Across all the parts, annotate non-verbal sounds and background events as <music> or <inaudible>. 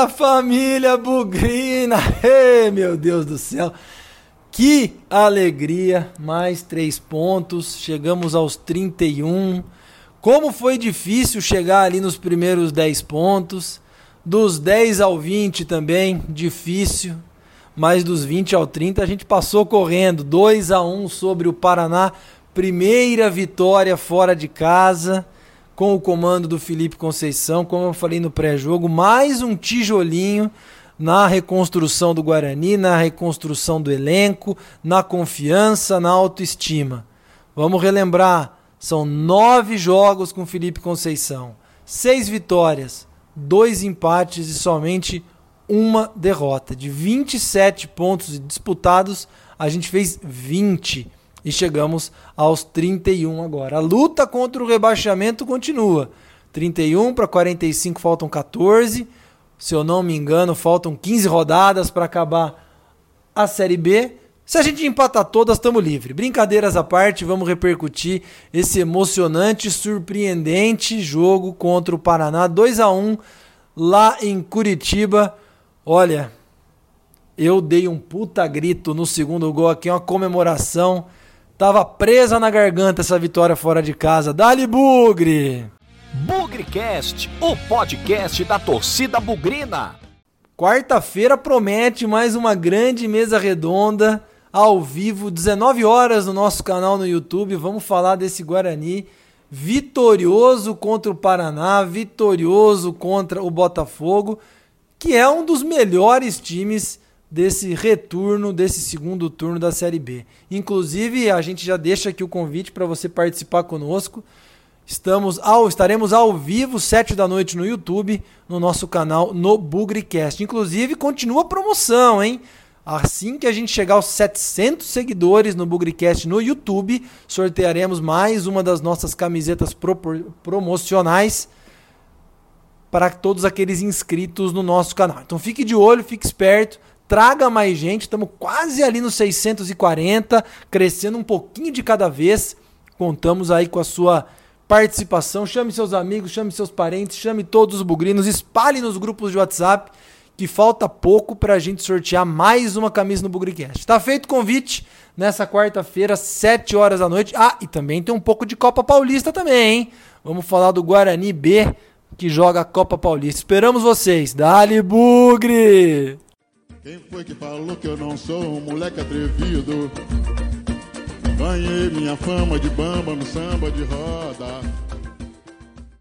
Fala família Bugrina! <laughs> Ei, meu Deus do céu! Que alegria! Mais três pontos, chegamos aos 31. Como foi difícil chegar ali nos primeiros 10 pontos. Dos 10 ao 20 também, difícil. Mas dos 20 ao 30 a gente passou correndo. 2 a 1 sobre o Paraná. Primeira vitória fora de casa com o comando do Felipe Conceição, como eu falei no pré-jogo, mais um tijolinho na reconstrução do Guarani, na reconstrução do elenco, na confiança, na autoestima. Vamos relembrar: são nove jogos com Felipe Conceição, seis vitórias, dois empates e somente uma derrota. De 27 pontos disputados, a gente fez 20 e chegamos aos 31 agora. A luta contra o rebaixamento continua. 31 para 45 faltam 14. Se eu não me engano, faltam 15 rodadas para acabar a Série B. Se a gente empatar todas, estamos livres. Brincadeiras à parte, vamos repercutir esse emocionante, surpreendente jogo contra o Paraná. 2 a 1 lá em Curitiba. Olha, eu dei um puta grito no segundo gol aqui, uma comemoração Tava presa na garganta essa vitória fora de casa. Dali Bugre! Bugrecast, o podcast da torcida bugrina. Quarta-feira promete mais uma grande mesa redonda ao vivo, 19 horas no nosso canal no YouTube. Vamos falar desse Guarani vitorioso contra o Paraná, vitorioso contra o Botafogo, que é um dos melhores times desse retorno, desse segundo turno da Série B. Inclusive, a gente já deixa aqui o convite para você participar conosco. Estamos ao, estaremos ao vivo, 7 da noite no YouTube, no nosso canal no Bugrecast. Inclusive, continua a promoção, hein? Assim que a gente chegar aos 700 seguidores no Bugrecast no YouTube, sortearemos mais uma das nossas camisetas promocionais para todos aqueles inscritos no nosso canal. Então fique de olho, fique esperto traga mais gente, estamos quase ali nos 640, crescendo um pouquinho de cada vez. Contamos aí com a sua participação. Chame seus amigos, chame seus parentes, chame todos os bugrinos, espalhe nos grupos de WhatsApp, que falta pouco para a gente sortear mais uma camisa no Bugricast. Está feito o convite nessa quarta-feira, 7 horas da noite. Ah, e também tem um pouco de Copa Paulista também, hein? Vamos falar do Guarani B, que joga a Copa Paulista. Esperamos vocês. Dali Bugre! Quem foi que falou que eu não sou um moleque atrevido? Ganhei minha fama de bamba no samba de roda.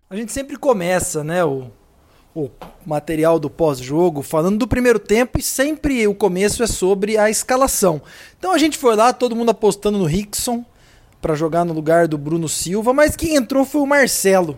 A gente sempre começa, né, o, o material do pós-jogo falando do primeiro tempo e sempre o começo é sobre a escalação. Então a gente foi lá, todo mundo apostando no Rickson para jogar no lugar do Bruno Silva, mas quem entrou foi o Marcelo.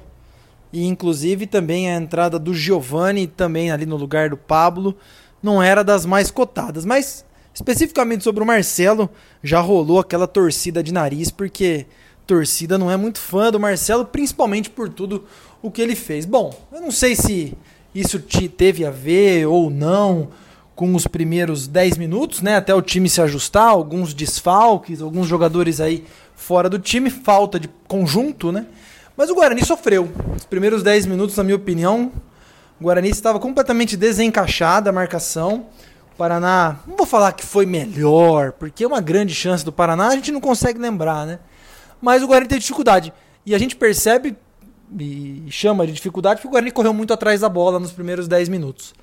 E inclusive também a entrada do Giovani também ali no lugar do Pablo não era das mais cotadas. Mas, especificamente sobre o Marcelo, já rolou aquela torcida de nariz, porque torcida não é muito fã do Marcelo, principalmente por tudo o que ele fez. Bom, eu não sei se isso te teve a ver ou não com os primeiros 10 minutos, né, até o time se ajustar, alguns desfalques, alguns jogadores aí fora do time, falta de conjunto, né? Mas o Guarani sofreu. Os primeiros 10 minutos, na minha opinião, o Guarani estava completamente desencaixada a marcação. O Paraná, não vou falar que foi melhor, porque é uma grande chance do Paraná, a gente não consegue lembrar, né? Mas o Guarani teve dificuldade. E a gente percebe e chama de dificuldade porque o Guarani correu muito atrás da bola nos primeiros 10 minutos.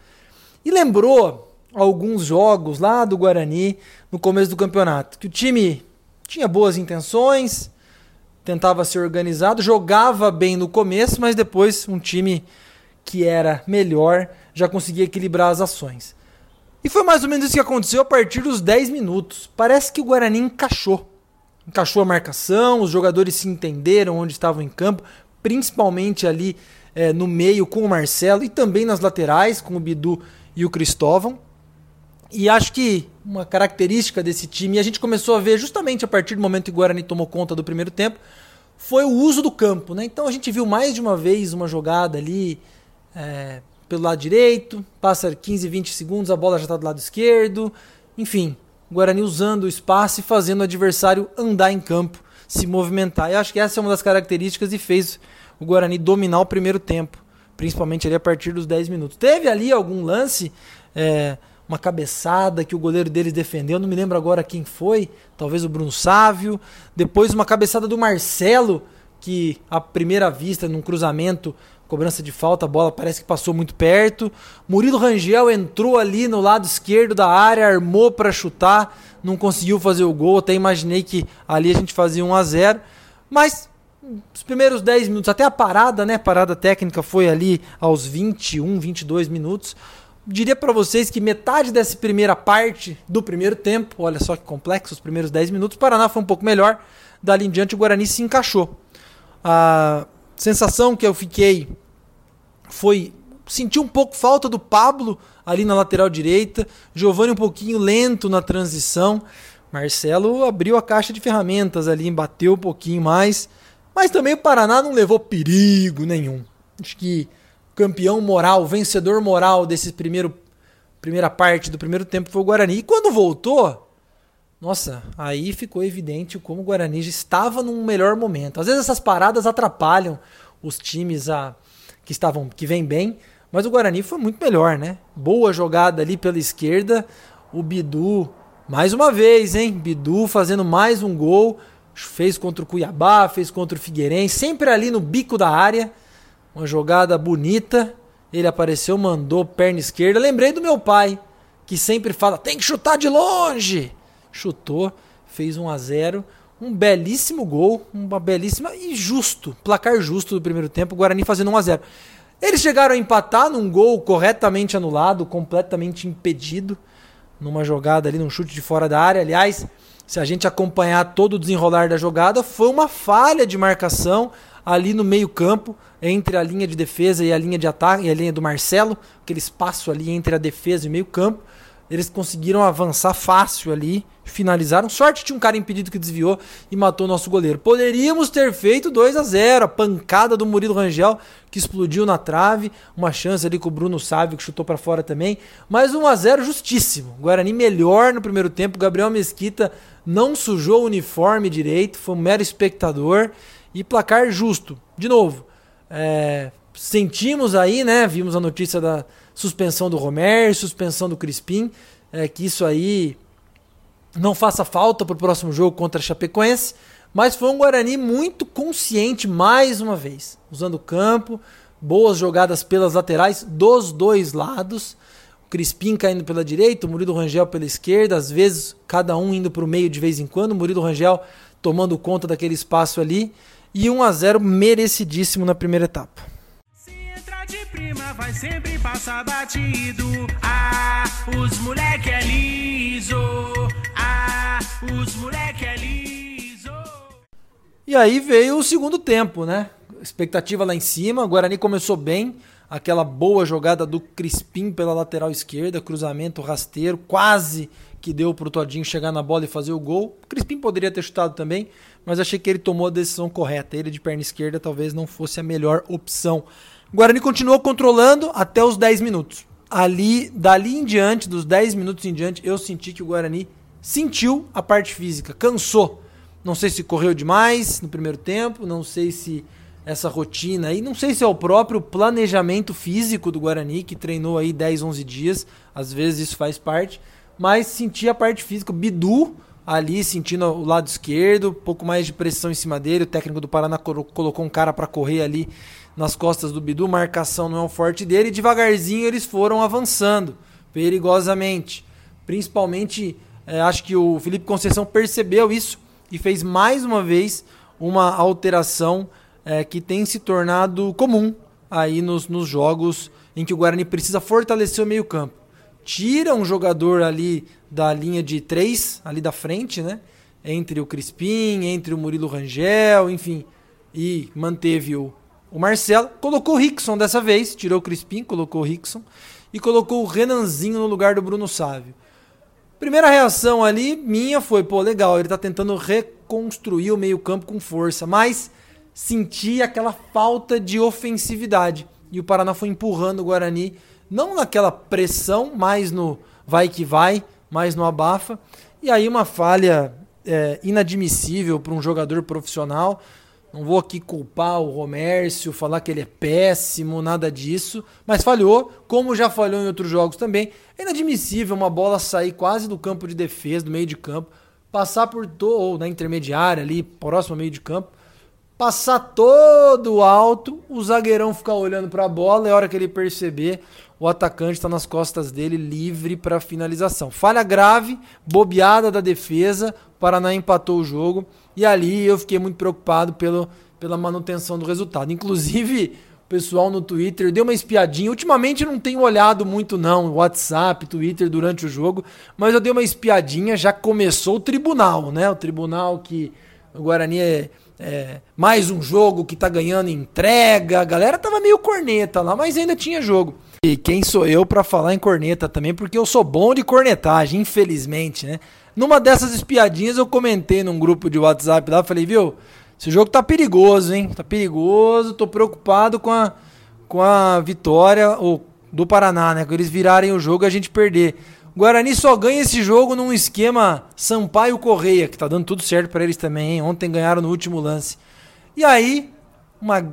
E lembrou alguns jogos lá do Guarani no começo do campeonato, que o time tinha boas intenções, tentava ser organizado, jogava bem no começo, mas depois um time que era melhor, já conseguia equilibrar as ações. E foi mais ou menos isso que aconteceu a partir dos 10 minutos. Parece que o Guarani encaixou. Encaixou a marcação, os jogadores se entenderam onde estavam em campo, principalmente ali é, no meio com o Marcelo e também nas laterais com o Bidu e o Cristóvão. E acho que uma característica desse time, e a gente começou a ver justamente a partir do momento que o Guarani tomou conta do primeiro tempo, foi o uso do campo. Né? Então a gente viu mais de uma vez uma jogada ali é, pelo lado direito, passa 15, 20 segundos, a bola já está do lado esquerdo. Enfim, o Guarani usando o espaço e fazendo o adversário andar em campo, se movimentar. Eu acho que essa é uma das características e fez o Guarani dominar o primeiro tempo. principalmente ali a partir dos 10 minutos. Teve ali algum lance, é, uma cabeçada que o goleiro deles defendeu, não me lembro agora quem foi, talvez o Bruno Sávio. Depois uma cabeçada do Marcelo, que à primeira vista, num cruzamento, cobrança de falta, a bola parece que passou muito perto. Murilo Rangel entrou ali no lado esquerdo da área, armou para chutar, não conseguiu fazer o gol. Até imaginei que ali a gente fazia 1 a 0, mas os primeiros 10 minutos, até a parada, né? Parada técnica foi ali aos 21, 22 minutos. Diria para vocês que metade dessa primeira parte do primeiro tempo, olha só que complexo, os primeiros 10 minutos, o Paraná foi um pouco melhor. Dali em diante o Guarani se encaixou. A sensação que eu fiquei foi senti um pouco falta do Pablo ali na lateral direita, Giovani um pouquinho lento na transição. Marcelo abriu a caixa de ferramentas ali, bateu um pouquinho mais. Mas também o Paraná não levou perigo nenhum. Acho que campeão moral, vencedor moral desse primeiro primeira parte do primeiro tempo foi o Guarani. E quando voltou, nossa, aí ficou evidente como o Guarani já estava num melhor momento. Às vezes essas paradas atrapalham os times a, que estavam que vêm bem, mas o Guarani foi muito melhor, né? Boa jogada ali pela esquerda, o Bidu mais uma vez, hein? Bidu fazendo mais um gol fez contra o Cuiabá, fez contra o Figueirense, sempre ali no bico da área. Uma jogada bonita. Ele apareceu, mandou perna esquerda. Lembrei do meu pai, que sempre fala: tem que chutar de longe. Chutou, fez 1 a 0 um belíssimo gol, uma belíssima e justo, placar justo do primeiro tempo, o Guarani fazendo 1 a 0. Eles chegaram a empatar num gol corretamente anulado, completamente impedido, numa jogada ali, num chute de fora da área. Aliás, se a gente acompanhar todo o desenrolar da jogada, foi uma falha de marcação ali no meio-campo, entre a linha de defesa e a linha de ataque, e a linha do Marcelo, aquele espaço ali entre a defesa e o meio-campo. Eles conseguiram avançar fácil ali, finalizaram. Sorte tinha um cara impedido que desviou e matou o nosso goleiro. Poderíamos ter feito 2 a 0 a pancada do Murilo Rangel que explodiu na trave, uma chance ali com o Bruno Sávio que chutou para fora também, mas 1 a 0 justíssimo. Guarani melhor no primeiro tempo, Gabriel Mesquita não sujou o uniforme direito, foi um mero espectador e placar justo. De novo, é, sentimos aí, né? Vimos a notícia da suspensão do Romer, suspensão do Crispim, é, que isso aí não faça falta para o próximo jogo contra a Chapecoense, mas foi um Guarani muito consciente mais uma vez, usando o campo, boas jogadas pelas laterais dos dois lados. O Crispim caindo pela direita, o Murilo Rangel pela esquerda, às vezes cada um indo para o meio de vez em quando, o Murilo Rangel tomando conta daquele espaço ali. E 1 a 0 merecidíssimo na primeira etapa de prima vai sempre passar batido. Ah, os moleque é liso. Os moleque é liso. E aí veio o segundo tempo, né? Expectativa lá em cima. O Guarani começou bem. Aquela boa jogada do Crispim pela lateral esquerda, cruzamento rasteiro, quase que deu pro Todinho chegar na bola e fazer o gol. O Crispim poderia ter chutado também, mas achei que ele tomou a decisão correta. Ele de perna esquerda talvez não fosse a melhor opção. O Guarani continuou controlando até os 10 minutos. Ali, dali em diante, dos 10 minutos em diante, eu senti que o Guarani sentiu a parte física, cansou. Não sei se correu demais no primeiro tempo, não sei se essa rotina aí, não sei se é o próprio planejamento físico do Guarani, que treinou aí 10, 11 dias, às vezes isso faz parte, mas senti a parte física. Bidu ali sentindo o lado esquerdo, um pouco mais de pressão em cima dele, o técnico do Paraná colocou um cara para correr ali nas costas do Bidu, marcação não é o forte dele, e devagarzinho eles foram avançando, perigosamente. Principalmente, é, acho que o Felipe Conceição percebeu isso e fez mais uma vez uma alteração é, que tem se tornado comum aí nos, nos jogos em que o Guarani precisa fortalecer o meio-campo. Tira um jogador ali da linha de três, ali da frente, né? Entre o Crispim, entre o Murilo Rangel, enfim, e manteve o, o Marcelo colocou o Rickson dessa vez, tirou o Crispim, colocou o Rickson e colocou o Renanzinho no lugar do Bruno Sávio. Primeira reação ali minha foi, pô, legal, ele tá tentando reconstruir o meio-campo com força, mas senti aquela falta de ofensividade. E o Paraná foi empurrando o Guarani, não naquela pressão, mais no vai que vai, mais no abafa. E aí uma falha é, inadmissível para um jogador profissional Não vou aqui culpar o Romércio, falar que ele é péssimo, nada disso, mas falhou, como já falhou em outros jogos também. É inadmissível uma bola sair quase do campo de defesa, do meio de campo, passar por todo, na intermediária ali, próximo ao meio de campo, passar todo alto, o zagueirão ficar olhando para a bola e a hora que ele perceber, o atacante está nas costas dele livre para finalização. Falha grave, bobeada da defesa, o Paraná empatou o jogo e ali eu fiquei muito preocupado pelo, pela manutenção do resultado. Inclusive, o pessoal no Twitter deu uma espiadinha. Ultimamente eu não tenho olhado muito não, WhatsApp, Twitter durante o jogo, mas eu dei uma espiadinha, já começou o tribunal, né? O tribunal que o Guarani é é, mais um jogo que tá ganhando entrega. A galera tava meio corneta lá, mas ainda tinha jogo. E quem sou eu para falar em corneta também, porque eu sou bom de cornetagem, infelizmente, né? Numa dessas espiadinhas eu comentei num grupo de WhatsApp lá, falei, viu, esse jogo tá perigoso, hein? Tá perigoso, tô preocupado com a, com a vitória ou, do Paraná, né? Com eles virarem o jogo e a gente perder. O Guarani só ganha esse jogo num esquema Sampaio Correia, que tá dando tudo certo para eles também, hein? Ontem ganharam no último lance. E aí, uma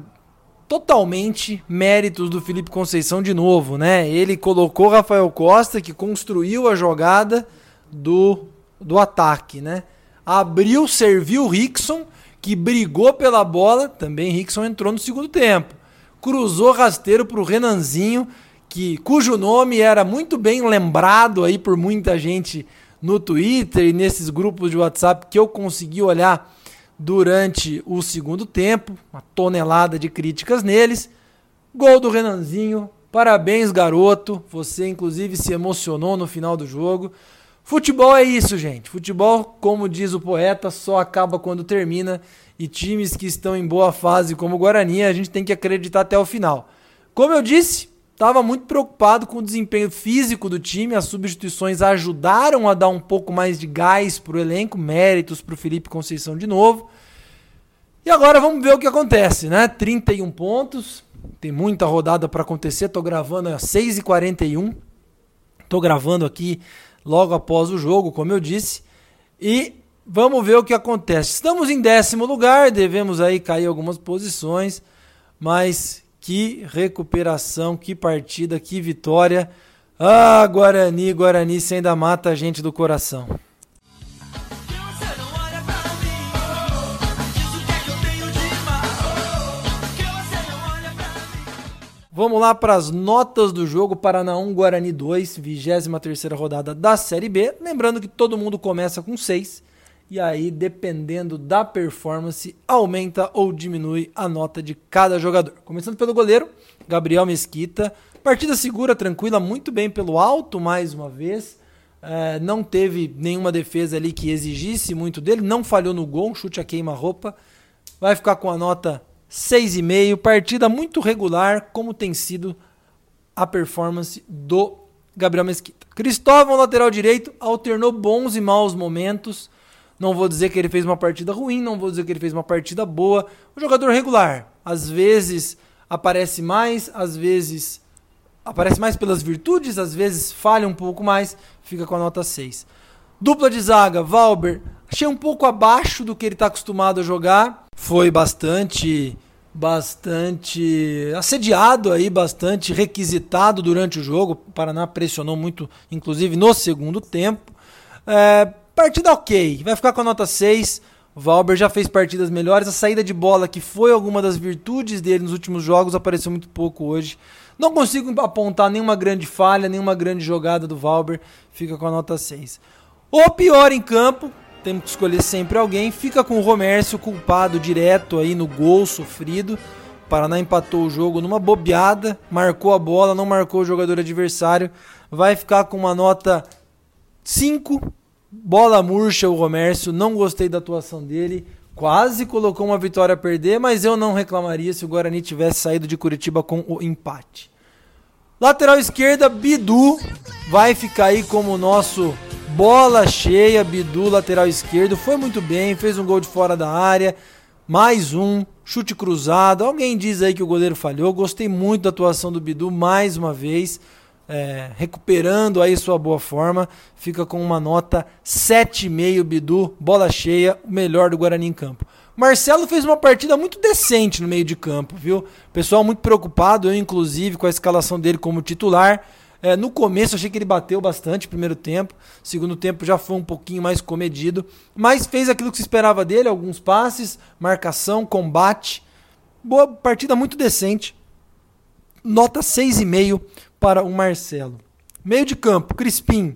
totalmente méritos do Felipe Conceição de novo, né? Ele colocou Rafael Costa, que construiu a jogada do, do ataque, né? Abriu, serviu o Rickson, que brigou pela bola, também Rickson entrou no segundo tempo. Cruzou rasteiro para o Renanzinho, que cujo nome era muito bem lembrado aí por muita gente no Twitter e nesses grupos de WhatsApp que eu consegui olhar durante o segundo tempo, uma tonelada de críticas neles. Gol do Renanzinho, parabéns garoto, você inclusive se emocionou no final do jogo. Futebol é isso, gente. Futebol, como diz o poeta, só acaba quando termina e times que estão em boa fase como o Guarani, a gente tem que acreditar até o final. Como eu disse, estava muito preocupado com o desempenho físico do time. As substituições ajudaram a dar um pouco mais de gás para o elenco, méritos para o Felipe Conceição de novo. E agora vamos ver o que acontece, né? 31 pontos, tem muita rodada para acontecer. Estou gravando às 6h41. Estou gravando aqui logo após o jogo, como eu disse. E vamos ver o que acontece. Estamos em décimo lugar, devemos aí cair algumas posições, mas que recuperação, que partida, que vitória. Ah, Guarani, Guarani, você ainda mata a gente do coração. Vamos lá para as notas do jogo Paraná 1 Guarani 2, 23 rodada da Série B. Lembrando que todo mundo começa com 6 e aí, dependendo da performance, aumenta ou diminui a nota de cada jogador. Começando pelo goleiro, Gabriel Mesquita. Partida segura, tranquila, muito bem pelo alto mais uma vez. É, não teve nenhuma defesa ali que exigisse muito dele, não falhou no gol, um chute a queima-roupa. Vai ficar com a nota 6,5. Partida muito regular, como tem sido a performance do Gabriel Mesquita. Cristóvão, lateral direito, alternou bons e maus momentos. Não vou dizer que ele fez uma partida ruim, não vou dizer que ele fez uma partida boa. Um jogador regular. Às vezes aparece mais, às vezes aparece mais pelas virtudes, às vezes falha um pouco mais, fica com a nota 6. Dupla de zaga, Valber, achei um pouco abaixo do que ele está acostumado a jogar. Foi bastante bastante assediado aí, bastante requisitado durante o jogo. O Paraná pressionou muito, inclusive no segundo tempo. É, Partida ok, vai ficar com a nota 6. O Valber já fez partidas melhores. A saída de bola, que foi alguma das virtudes dele nos últimos jogos, apareceu muito pouco hoje. Não consigo apontar nenhuma grande falha, nenhuma grande jogada do Valber. Fica com a nota 6. O pior em campo, temos que escolher sempre alguém. Fica com o Romércio culpado direto aí no gol sofrido. O Paraná empatou o jogo numa bobeada, marcou a bola, não marcou o jogador adversário. Vai ficar com uma nota 5 Bola murcha o Romércio, não gostei da atuação dele. Quase colocou uma vitória a perder, mas eu não reclamaria se o Guarani tivesse saído de Curitiba com o empate. Lateral esquerda, Bidu vai ficar aí como nosso bola cheia. Bidu, lateral esquerdo, foi muito bem, fez um gol de fora da área. Mais um, chute cruzado. Alguém diz aí que o goleiro falhou. Gostei muito da atuação do Bidu mais uma vez é, recuperando aí sua boa forma, fica com uma nota 7,5 Bidu, bola cheia, o melhor do Guarani em campo. Marcelo fez uma partida muito decente no meio de campo, viu? Pessoal muito preocupado, eu inclusive, com a escalação dele como titular. É, no começo achei que ele bateu bastante primeiro tempo, segundo tempo já foi um pouquinho mais comedido, mas fez aquilo que se esperava dele, alguns passes, marcação, combate. Boa partida muito decente. Nota 6,5 para o Marcelo. Meio de campo, Crispim,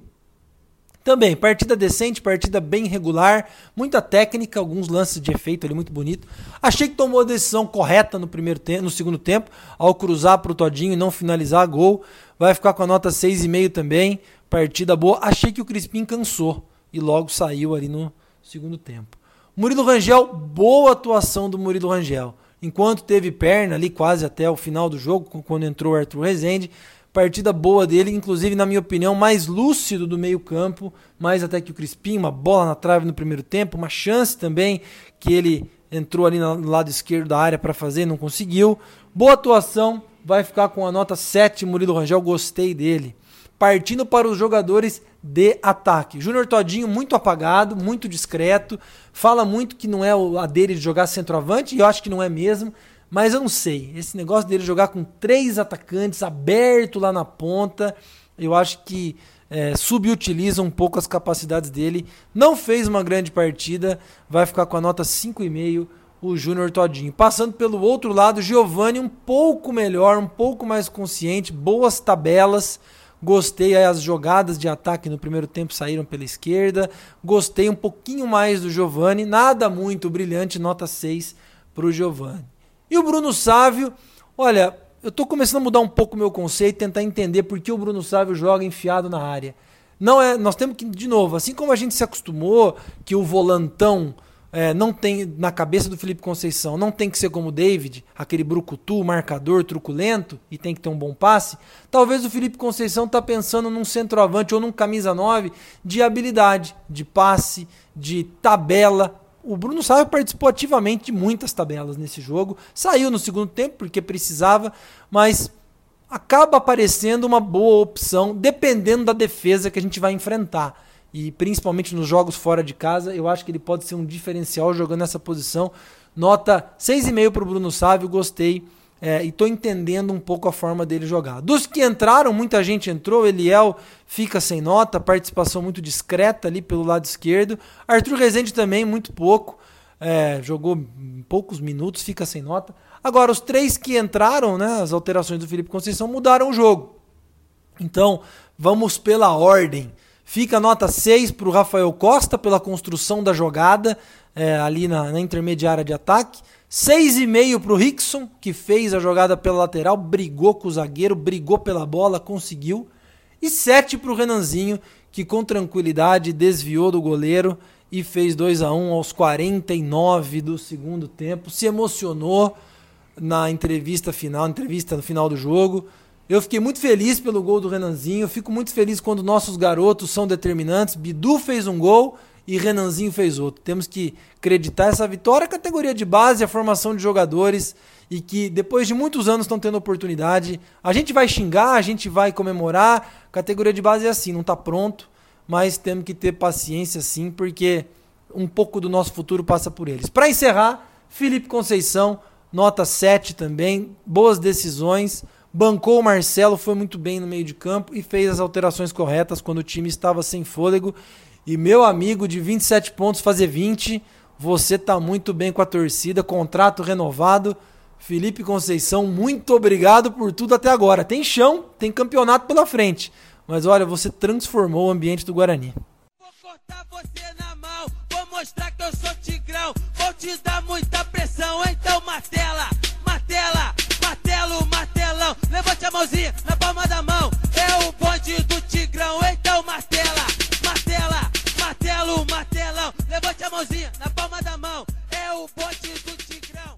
também, partida decente, partida bem regular, muita técnica, alguns lances de efeito ali muito bonito. Achei que tomou a decisão correta no primeiro tempo, no segundo tempo, ao cruzar para o Todinho e não finalizar gol. Vai ficar com a nota 6,5 também. Partida boa. Achei que o Crispim cansou e logo saiu ali no segundo tempo. Murilo Rangel, boa atuação do Murilo Rangel. Enquanto teve perna ali quase até o final do jogo, quando entrou o Arthur Rezende, Partida boa dele, inclusive, na minha opinião, mais lúcido do meio-campo, mais até que o Crispim, uma bola na trave no primeiro tempo, uma chance também que ele entrou ali no lado esquerdo da área para fazer não conseguiu. Boa atuação, vai ficar com a nota 7, Murilo Rangel, gostei dele. Partindo para os jogadores de ataque. Júnior Todinho muito apagado, muito discreto, fala muito que não é a dele de jogar centroavante, e eu acho que não é mesmo. Mas eu não sei. Esse negócio dele jogar com três atacantes aberto lá na ponta, eu acho que é, subutiliza um pouco as capacidades dele. Não fez uma grande partida, vai ficar com a nota 5,5 o Júnior Todinho. Passando pelo outro lado, Giovani um pouco melhor, um pouco mais consciente, boas tabelas. Gostei as jogadas de ataque no primeiro tempo saíram pela esquerda. Gostei um pouquinho mais do Giovani, nada muito brilhante, nota 6 para o Giovani. E o Bruno Sávio, olha, eu estou começando a mudar um pouco o meu conceito, tentar entender por que o Bruno Sávio joga enfiado na área. Não é, nós temos que, de novo, assim como a gente se acostumou que o volantão é, não tem, na cabeça do Felipe Conceição, não tem que ser como o David, aquele brucutu, marcador, truculento, e tem que ter um bom passe, talvez o Felipe Conceição está pensando num centroavante ou num camisa 9 de habilidade, de passe, de tabela, o Bruno Sávio participou ativamente de muitas tabelas nesse jogo. Saiu no segundo tempo porque precisava, mas acaba aparecendo uma boa opção dependendo da defesa que a gente vai enfrentar. E principalmente nos jogos fora de casa, eu acho que ele pode ser um diferencial jogando nessa posição. Nota 6,5 para o Bruno Sávio, gostei. É, e estou entendendo um pouco a forma dele jogar. Dos que entraram, muita gente entrou. Eliel fica sem nota, participação muito discreta ali pelo lado esquerdo. Arthur Rezende também, muito pouco. É, jogou poucos minutos, fica sem nota. Agora, os três que entraram, né, as alterações do Felipe Conceição, mudaram o jogo. Então, vamos pela ordem. Fica nota 6 para o Rafael Costa pela construção da jogada é, ali na, na intermediária de ataque. 6,5 para o Rickson, que fez a jogada pela lateral, brigou com o zagueiro, brigou pela bola, conseguiu. E 7 para o Renanzinho, que com tranquilidade desviou do goleiro e fez 2 a 1 aos 49 do segundo tempo. Se emocionou na entrevista final, entrevista no final do jogo. Eu fiquei muito feliz pelo gol do Renanzinho. Fico muito feliz quando nossos garotos são determinantes. Bidu fez um gol e Renanzinho fez outro. Temos que acreditar essa vitória, a categoria de base, a formação de jogadores e que depois de muitos anos estão tendo oportunidade. A gente vai xingar, a gente vai comemorar. Categoria de base é assim, não está pronto, mas temos que ter paciência sim, porque um pouco do nosso futuro passa por eles. Para encerrar, Felipe Conceição, nota 7 também, boas decisões. Bancou o Marcelo, foi muito bem no meio de campo e fez as alterações corretas quando o time estava sem fôlego e meu amigo de 27 pontos fazer 20, você tá muito bem com a torcida, contrato renovado. Felipe Conceição, muito obrigado por tudo até agora. Tem chão, tem campeonato pela frente. Mas olha, você transformou o ambiente do Guarani. Vou cortar você na mão, vou mostrar que eu sou tigrão, vou te dar muita pressão, então martela, martela, martelo, martelão, levante a mãozinha na palma da mão, é o bonde do Do Tigrão.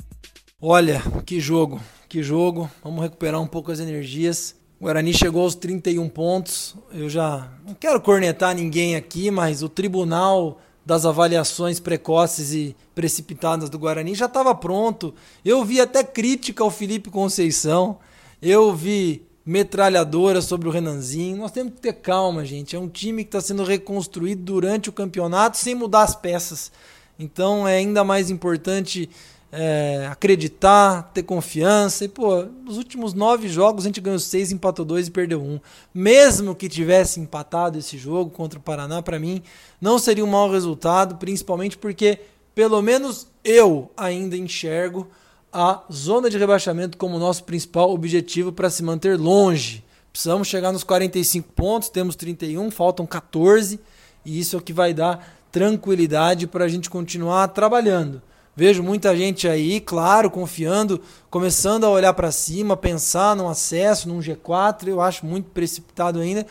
Olha, que jogo, que jogo. Vamos recuperar um pouco as energias. O Guarani chegou aos 31 pontos. Eu já não quero cornetar ninguém aqui, mas o tribunal das avaliações precoces e precipitadas do Guarani já estava pronto. Eu vi até crítica ao Felipe Conceição. Eu vi metralhadora sobre o Renanzinho. Nós temos que ter calma, gente. É um time que está sendo reconstruído durante o campeonato sem mudar as peças. Então é ainda mais importante é, acreditar, ter confiança. E, pô, nos últimos nove jogos a gente ganhou seis, empatou dois e perdeu um. Mesmo que tivesse empatado esse jogo contra o Paraná, para mim não seria um mau resultado, principalmente porque, pelo menos eu ainda enxergo a zona de rebaixamento como nosso principal objetivo para se manter longe. Precisamos chegar nos 45 pontos, temos 31, faltam 14, e isso é o que vai dar tranquilidade para a gente continuar trabalhando. Vejo muita gente aí, claro, confiando, começando a olhar para cima, pensar num acesso, num G4. Eu acho muito precipitado ainda,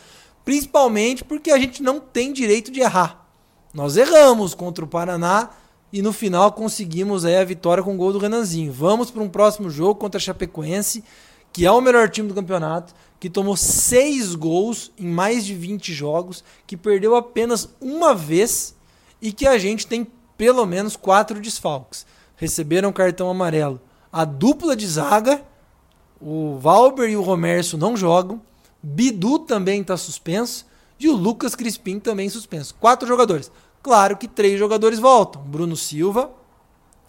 principalmente porque a gente não tem direito de errar. Nós erramos contra o Paraná e no final conseguimos aí a vitória com o gol do Renanzinho. Vamos para um próximo jogo contra a Chapecoense, que é o melhor time do campeonato, que tomou seis gols em mais de 20 jogos, que perdeu apenas uma vez e que a gente tem pelo menos quatro desfalques. Receberam cartão amarelo. A dupla de zaga, o Valber e o Romércio não jogam. Bidu também está suspenso. E o Lucas Crispim também suspenso. Quatro jogadores. Claro que três jogadores voltam: Bruno Silva,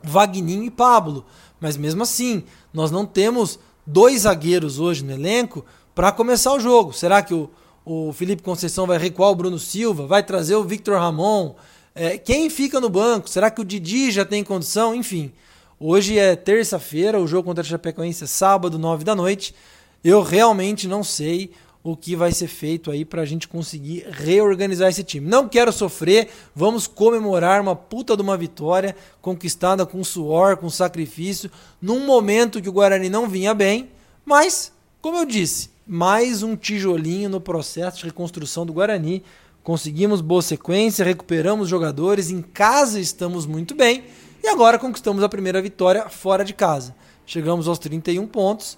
Vagninho e Pablo. Mas mesmo assim, nós não temos dois zagueiros hoje no elenco para começar o jogo. Será que o, o Felipe Conceição vai recuar o Bruno Silva? Vai trazer o Victor Ramon? É, quem fica no banco? Será que o Didi já tem condição? Enfim, hoje é terça-feira, o jogo contra a Chapecoense é sábado, nove da noite. Eu realmente não sei o que vai ser feito aí para a gente conseguir reorganizar esse time. Não quero sofrer, vamos comemorar uma puta de uma vitória conquistada com suor, com sacrifício, num momento que o Guarani não vinha bem, mas, como eu disse, mais um tijolinho no processo de reconstrução do Guarani. Conseguimos boa sequência, recuperamos jogadores, em casa estamos muito bem e agora conquistamos a primeira vitória fora de casa. Chegamos aos 31 pontos,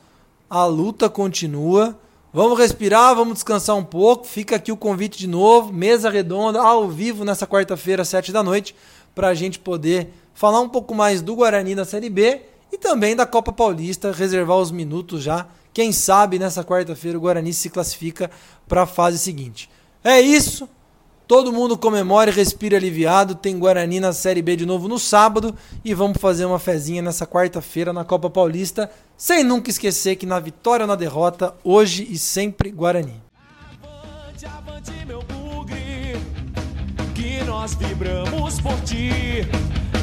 a luta continua. Vamos respirar, vamos descansar um pouco. Fica aqui o convite de novo, mesa redonda, ao vivo nessa quarta-feira, 7 da noite, para a gente poder falar um pouco mais do Guarani na Série B e também da Copa Paulista, reservar os minutos já. Quem sabe nessa quarta-feira o Guarani se classifica para a fase seguinte. É isso. Todo mundo comemora e respira aliviado. Tem Guarani na Série B de novo no sábado. E vamos fazer uma fezinha nessa quarta-feira na Copa Paulista. Sem nunca esquecer que na vitória ou na derrota, hoje e sempre Guarani. Avante, avante, meu bugre, que nós vibramos por ti.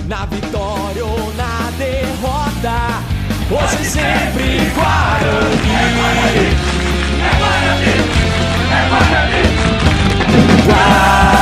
Na vitória ou na derrota, hoje e sempre Guarani. É Guarani, é Guarani. É Guarani. right.